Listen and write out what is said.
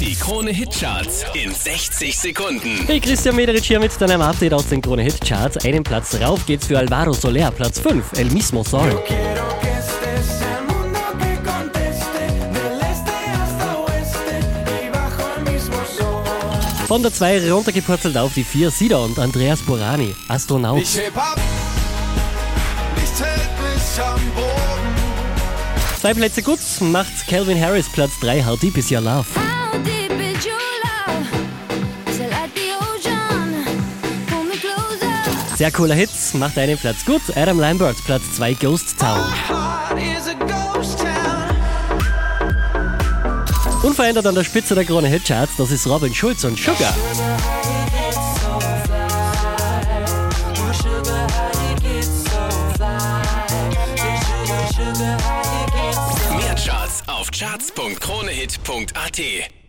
Die Krone Hitcharts in 60 Sekunden. Hey, Christian Mederich hier mit deinem Update aus den Krone Hit Charts. Einen Platz rauf geht's für Alvaro Soler, Platz 5, El Mismo Sol. El mismo. Von der 2 runtergepurzelt auf die 4, Sida und Andreas Borani, Astronaut. Ich heb ab, nichts hält mich am Boden. Zwei Plätze gut, macht Calvin Harris Platz 3, How Deep Is Your Love. Sehr cooler Hit, macht einen Platz gut, Adam Lambert Platz 2, Ghost Town. Unverändert an der Spitze der Krone Hit Charts, das ist Robin Schulz und Sugar. Mehr Charts auf charts.kronehit.at.